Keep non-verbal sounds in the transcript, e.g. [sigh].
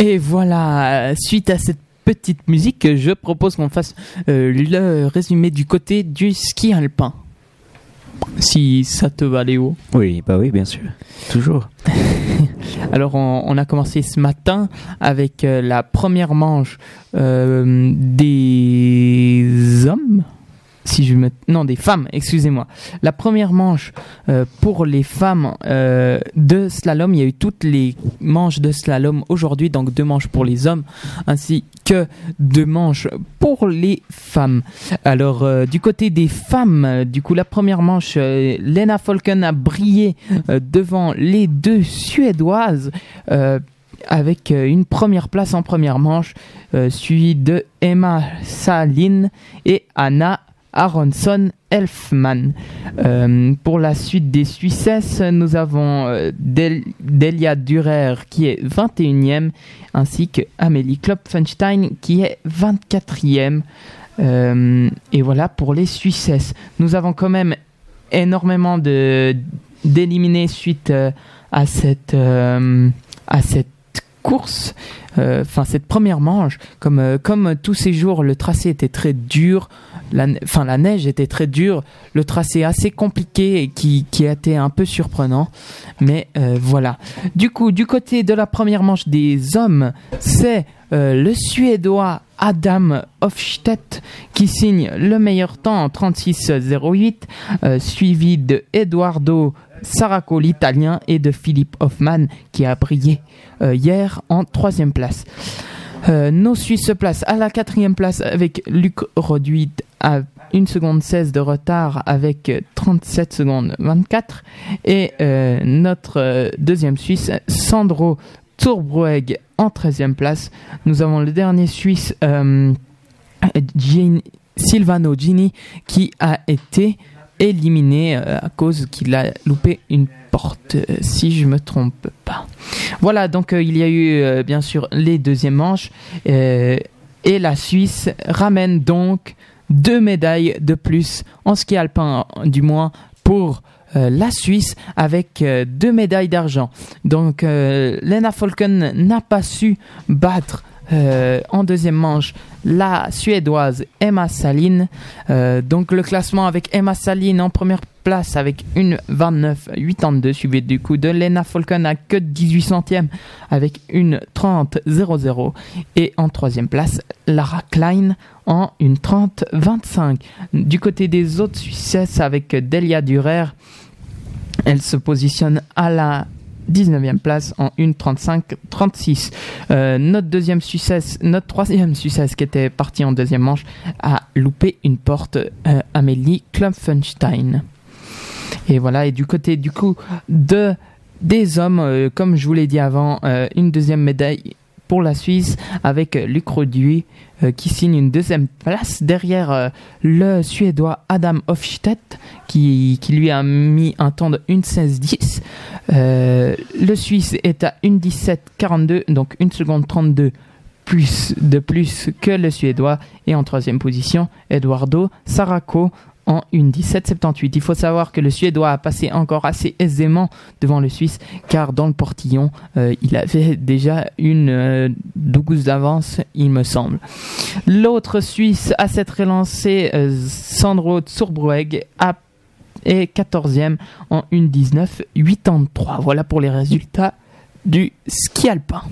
Et voilà, suite à cette petite musique, je propose qu'on fasse euh, le résumé du côté du ski alpin. Si ça te va, Léo. Oui, bah oui, bien sûr. Toujours. [laughs] Alors, on, on a commencé ce matin avec euh, la première manche euh, des hommes. Si je. Non, des femmes, excusez-moi. La première manche euh, pour les femmes euh, de slalom, il y a eu toutes les manches de slalom aujourd'hui, donc deux manches pour les hommes, ainsi que deux manches pour les femmes. Alors, euh, du côté des femmes, du coup, la première manche, Lena Folken a brillé devant les deux Suédoises. avec une première place en première manche, suivie de Emma Salin et Anna Aronson Elfman. Euh, pour la suite des Suissesses, nous avons euh, Del- Delia Durer qui est 21e, ainsi que Amélie Klopfenstein qui est 24e. Euh, et voilà pour les Suissesses. Nous avons quand même énormément d'éliminés suite à cette à cette course, enfin cette première manche, comme comme tous ces jours le tracé était très dur, la, neige était très dure, le tracé assez compliqué et qui été un peu surprenant, mais euh, voilà. Du coup, du côté de la première manche des hommes, c'est euh, le Suédois Adam Hofstedt qui signe le meilleur temps en 36,08, euh, suivi de Eduardo Saraco l'italien et de Philippe Hoffman qui a brillé hier en troisième place. Euh, nos Suisses se placent à la quatrième place avec Luc Roduit à 1 seconde 16 de retard avec euh, 37 secondes 24 et euh, notre euh, deuxième Suisse Sandro Tourbrueg en 13e place. Nous avons le dernier Suisse euh, Silvano Gini qui a été éliminé euh, à cause qu'il a loupé une porte, euh, si je me trompe pas. Voilà, donc euh, il y a eu euh, bien sûr les deuxièmes manches euh, et la Suisse ramène donc deux médailles de plus en ski alpin, du moins pour la Suisse avec deux médailles d'argent. Donc Lena Folken n'a pas su battre euh, en deuxième manche la Suédoise Emma Salin. Euh, donc le classement avec Emma Salin en première place avec une 29,82 suivi du coup de Lena Folken à que 18 centièmes avec une 30,00 et en troisième place Lara Klein en une 30,25. Du côté des autres Suissesses avec Delia Durer, elle se positionne à la 19e place en 1.35-36. Euh, notre deuxième Suissesse, notre troisième Suissesse qui était partie en deuxième manche a loupé une porte, euh, Amélie Klopfenstein. Et voilà, et du côté du coup de des hommes, euh, comme je vous l'ai dit avant, une deuxième médaille pour la Suisse avec Luc Roduit euh, qui signe une deuxième place derrière euh, le Suédois Adam Hofstedt qui, qui lui a mis un temps de 1.16.10. Euh, le Suisse est à 1.17.42, donc 1 seconde 32 plus de plus que le Suédois. Et en troisième position, Eduardo Saraco en 1.17.78. Il faut savoir que le Suédois a passé encore assez aisément devant le Suisse, car dans le portillon, euh, il avait déjà une euh, 12 d'avance, il me semble. L'autre Suisse à s'être relancé, euh, Sandro Zurbrueg, a est 14e en 1.19.83. Voilà pour les résultats du ski alpin.